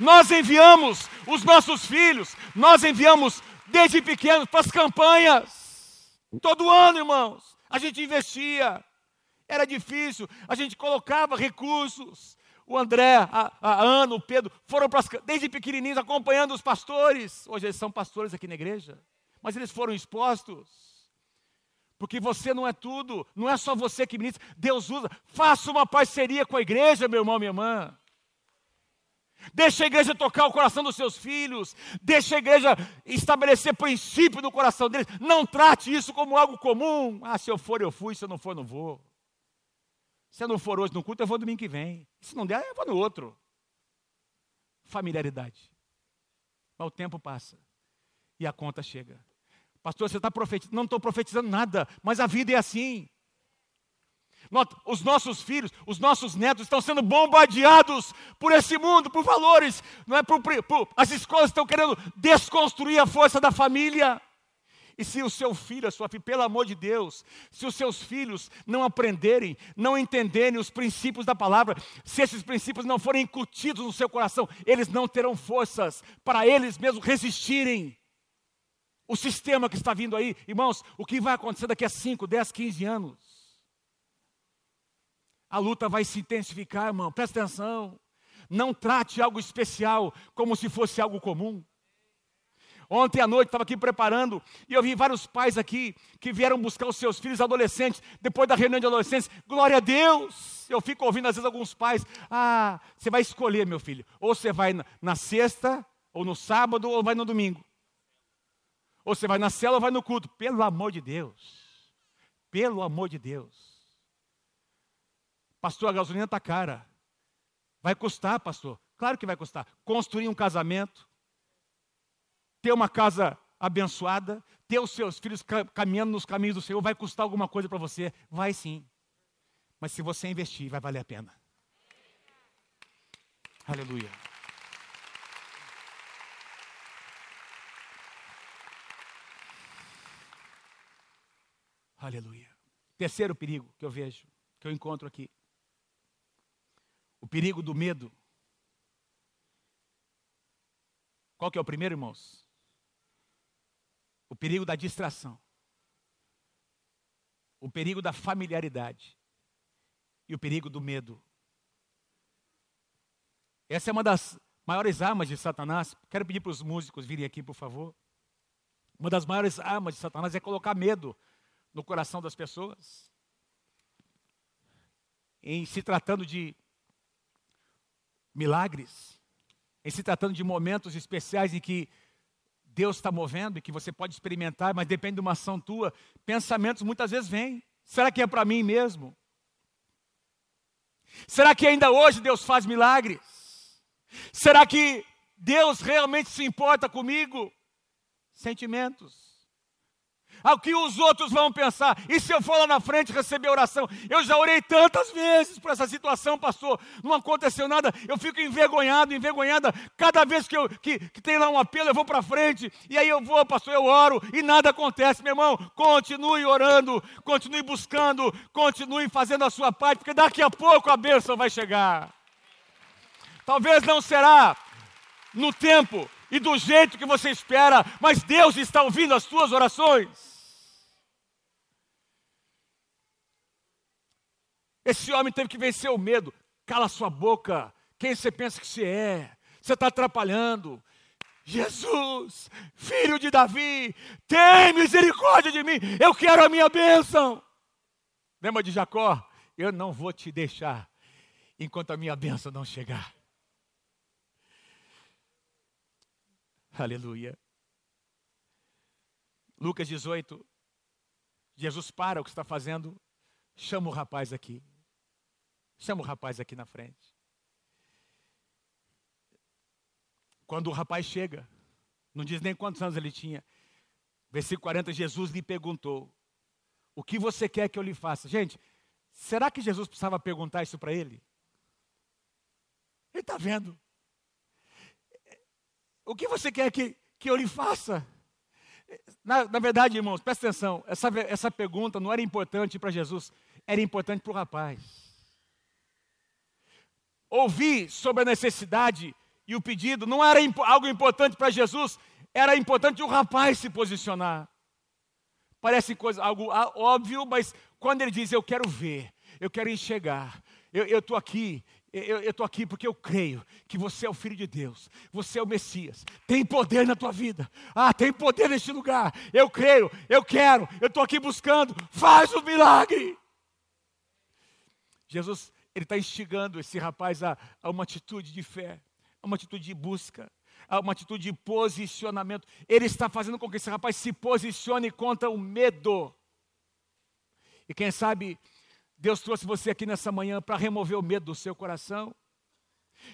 Nós enviamos os nossos filhos, nós enviamos desde pequenos para as campanhas. Todo ano, irmãos, a gente investia. Era difícil, a gente colocava recursos. O André, a, a Ana, o Pedro foram desde pequenininhos acompanhando os pastores. Hoje eles são pastores aqui na igreja, mas eles foram expostos. Porque você não é tudo, não é só você que ministra. Deus usa. Faça uma parceria com a igreja, meu irmão, minha irmã. Deixa a igreja tocar o coração dos seus filhos. Deixa a igreja estabelecer princípio no coração deles. Não trate isso como algo comum. Ah, se eu for, eu fui. Se eu não for, não vou. Se eu não for hoje no culto, eu vou domingo que vem. Se não der, eu vou no outro. Familiaridade. Mas o tempo passa. E a conta chega. Pastor, você está profetizando? Não estou profetizando nada. Mas a vida é assim. Os nossos filhos, os nossos netos estão sendo bombardeados por esse mundo, por valores, não é por, por, as escolas estão querendo desconstruir a força da família. E se o seu filho, a sua filha, pelo amor de Deus, se os seus filhos não aprenderem, não entenderem os princípios da palavra, se esses princípios não forem incutidos no seu coração, eles não terão forças para eles mesmos resistirem. O sistema que está vindo aí, irmãos, o que vai acontecer daqui a 5, 10, 15 anos? a luta vai se intensificar, irmão. Presta atenção. Não trate algo especial como se fosse algo comum. Ontem à noite estava aqui preparando e eu vi vários pais aqui que vieram buscar os seus filhos adolescentes depois da reunião de adolescentes. Glória a Deus! Eu fico ouvindo às vezes alguns pais: Ah, você vai escolher, meu filho. Ou você vai na, sexta, ou no sábado, ou vai no domingo. Ou você vai na cela ou vai no culto. Pelo amor de Deus. Pelo amor de Deus. Pastor, a gasolina está cara. Vai custar, pastor. Claro que vai custar. Construir um casamento, ter uma casa abençoada, ter os seus filhos caminhando nos caminhos do Senhor, vai custar alguma coisa para você? Vai sim. Mas se você investir, vai valer a pena. Aleluia. Aleluia. Terceiro perigo que eu vejo, que eu encontro aqui o perigo do medo. Qual que é o primeiro, irmãos? O perigo da distração. O perigo da familiaridade. E o perigo do medo. Essa é uma das maiores armas de Satanás. Quero pedir para os músicos virem aqui, por favor. Uma das maiores armas de Satanás é colocar medo no coração das pessoas. em se tratando de milagres, em se tratando de momentos especiais em que Deus está movendo e que você pode experimentar, mas depende de uma ação tua, pensamentos muitas vezes vêm. Será que é para mim mesmo? Será que ainda hoje Deus faz milagres? Será que Deus realmente se importa comigo? Sentimentos. Ao que os outros vão pensar. E se eu for lá na frente receber oração? Eu já orei tantas vezes por essa situação, pastor. Não aconteceu nada. Eu fico envergonhado, envergonhada. Cada vez que, eu, que, que tem lá um apelo, eu vou para frente. E aí eu vou, pastor, eu oro e nada acontece. Meu irmão, continue orando, continue buscando, continue fazendo a sua parte, porque daqui a pouco a bênção vai chegar. Talvez não será no tempo e do jeito que você espera, mas Deus está ouvindo as suas orações. Esse homem teve que vencer o medo. Cala sua boca. Quem você pensa que você é? Você está atrapalhando. Jesus, filho de Davi, tem misericórdia de mim. Eu quero a minha bênção. Lembra de Jacó? Eu não vou te deixar enquanto a minha bênção não chegar. Aleluia. Lucas 18. Jesus para o que está fazendo, chama o rapaz aqui. Chama o rapaz aqui na frente. Quando o rapaz chega, não diz nem quantos anos ele tinha. Versículo 40, Jesus lhe perguntou: O que você quer que eu lhe faça? Gente, será que Jesus precisava perguntar isso para ele? Ele está vendo. O que você quer que, que eu lhe faça? Na, na verdade, irmãos, presta atenção, essa, essa pergunta não era importante para Jesus, era importante para o rapaz. Ouvir sobre a necessidade e o pedido não era algo importante para Jesus, era importante o rapaz se posicionar. Parece coisa, algo óbvio, mas quando ele diz, eu quero ver, eu quero enxergar, eu estou aqui, eu estou aqui porque eu creio que você é o Filho de Deus, você é o Messias, tem poder na tua vida, ah, tem poder neste lugar, eu creio, eu quero, eu estou aqui buscando, faz o milagre. Jesus, ele está instigando esse rapaz a, a uma atitude de fé, a uma atitude de busca, a uma atitude de posicionamento. Ele está fazendo com que esse rapaz se posicione contra o medo. E quem sabe Deus trouxe você aqui nessa manhã para remover o medo do seu coração.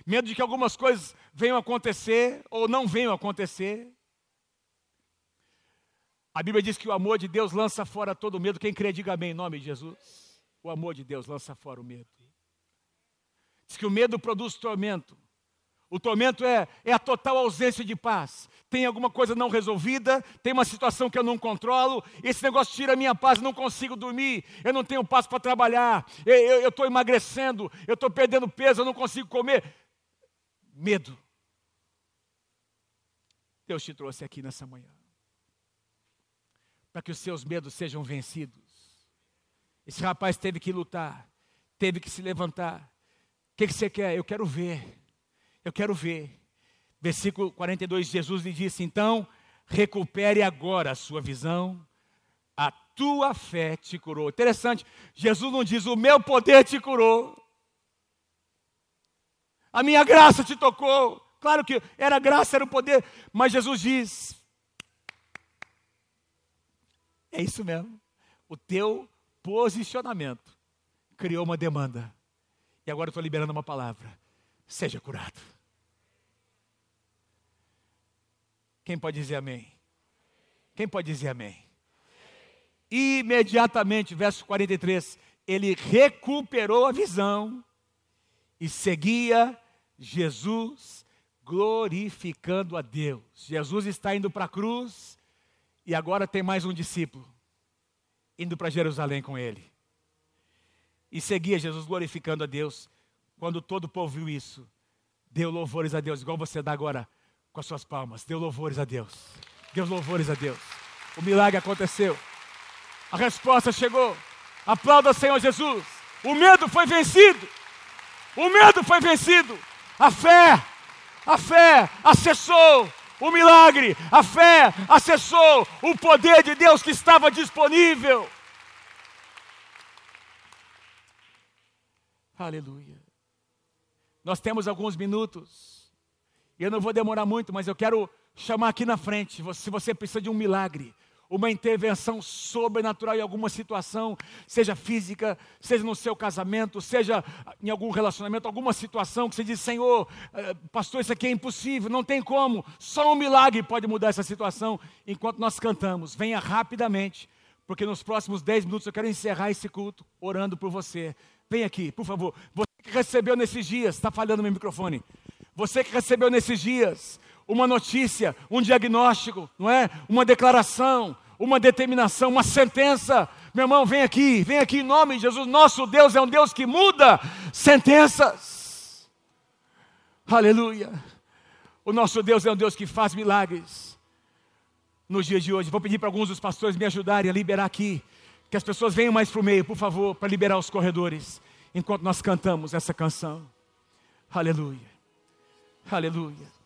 Medo de que algumas coisas venham acontecer ou não venham acontecer. A Bíblia diz que o amor de Deus lança fora todo medo. Quem crê, diga amém em nome de Jesus. O amor de Deus lança fora o medo. Diz que o medo produz tormento. O tormento é, é a total ausência de paz. Tem alguma coisa não resolvida, tem uma situação que eu não controlo, esse negócio tira a minha paz, não consigo dormir, eu não tenho paz para trabalhar, eu estou emagrecendo, eu estou perdendo peso, eu não consigo comer. Medo. Deus te trouxe aqui nessa manhã para que os seus medos sejam vencidos. Esse rapaz teve que lutar, teve que se levantar. Que, que você quer? Eu quero ver. Eu quero ver. Versículo 42, Jesus lhe disse: Então, recupere agora a sua visão, a tua fé te curou. Interessante, Jesus não diz: O meu poder te curou, a minha graça te tocou. Claro que era graça, era o poder, mas Jesus diz: É isso mesmo, o teu posicionamento criou uma demanda, e agora eu estou liberando uma palavra seja curado. Quem pode dizer amém? Quem pode dizer amém? Imediatamente, verso 43, ele recuperou a visão e seguia Jesus, glorificando a Deus. Jesus está indo para a cruz e agora tem mais um discípulo indo para Jerusalém com ele. E seguia Jesus glorificando a Deus quando todo o povo viu isso, deu louvores a Deus, igual você dá agora com as suas palmas. Deu louvores a Deus. Deu louvores a Deus. O milagre aconteceu. A resposta chegou. Aplauda, Senhor Jesus. O medo foi vencido. O medo foi vencido. A fé, a fé acessou o milagre. A fé acessou o poder de Deus que estava disponível. Aleluia. Nós temos alguns minutos. E eu não vou demorar muito, mas eu quero chamar aqui na frente, se você precisa de um milagre, uma intervenção sobrenatural em alguma situação, seja física, seja no seu casamento, seja em algum relacionamento, alguma situação que você diz, Senhor, eh, pastor, isso aqui é impossível, não tem como, só um milagre pode mudar essa situação. Enquanto nós cantamos, venha rapidamente, porque nos próximos 10 minutos eu quero encerrar esse culto orando por você. Vem aqui, por favor. Você que recebeu nesses dias, está falhando meu microfone. Você que recebeu nesses dias uma notícia, um diagnóstico, não é? Uma declaração, uma determinação, uma sentença. Meu irmão, vem aqui, vem aqui em nome de Jesus. Nosso Deus é um Deus que muda sentenças. Aleluia. O nosso Deus é um Deus que faz milagres. Nos dias de hoje, vou pedir para alguns dos pastores me ajudarem a liberar aqui. Que as pessoas venham mais para o meio, por favor, para liberar os corredores. Enquanto nós cantamos essa canção. Aleluia. Aleluia.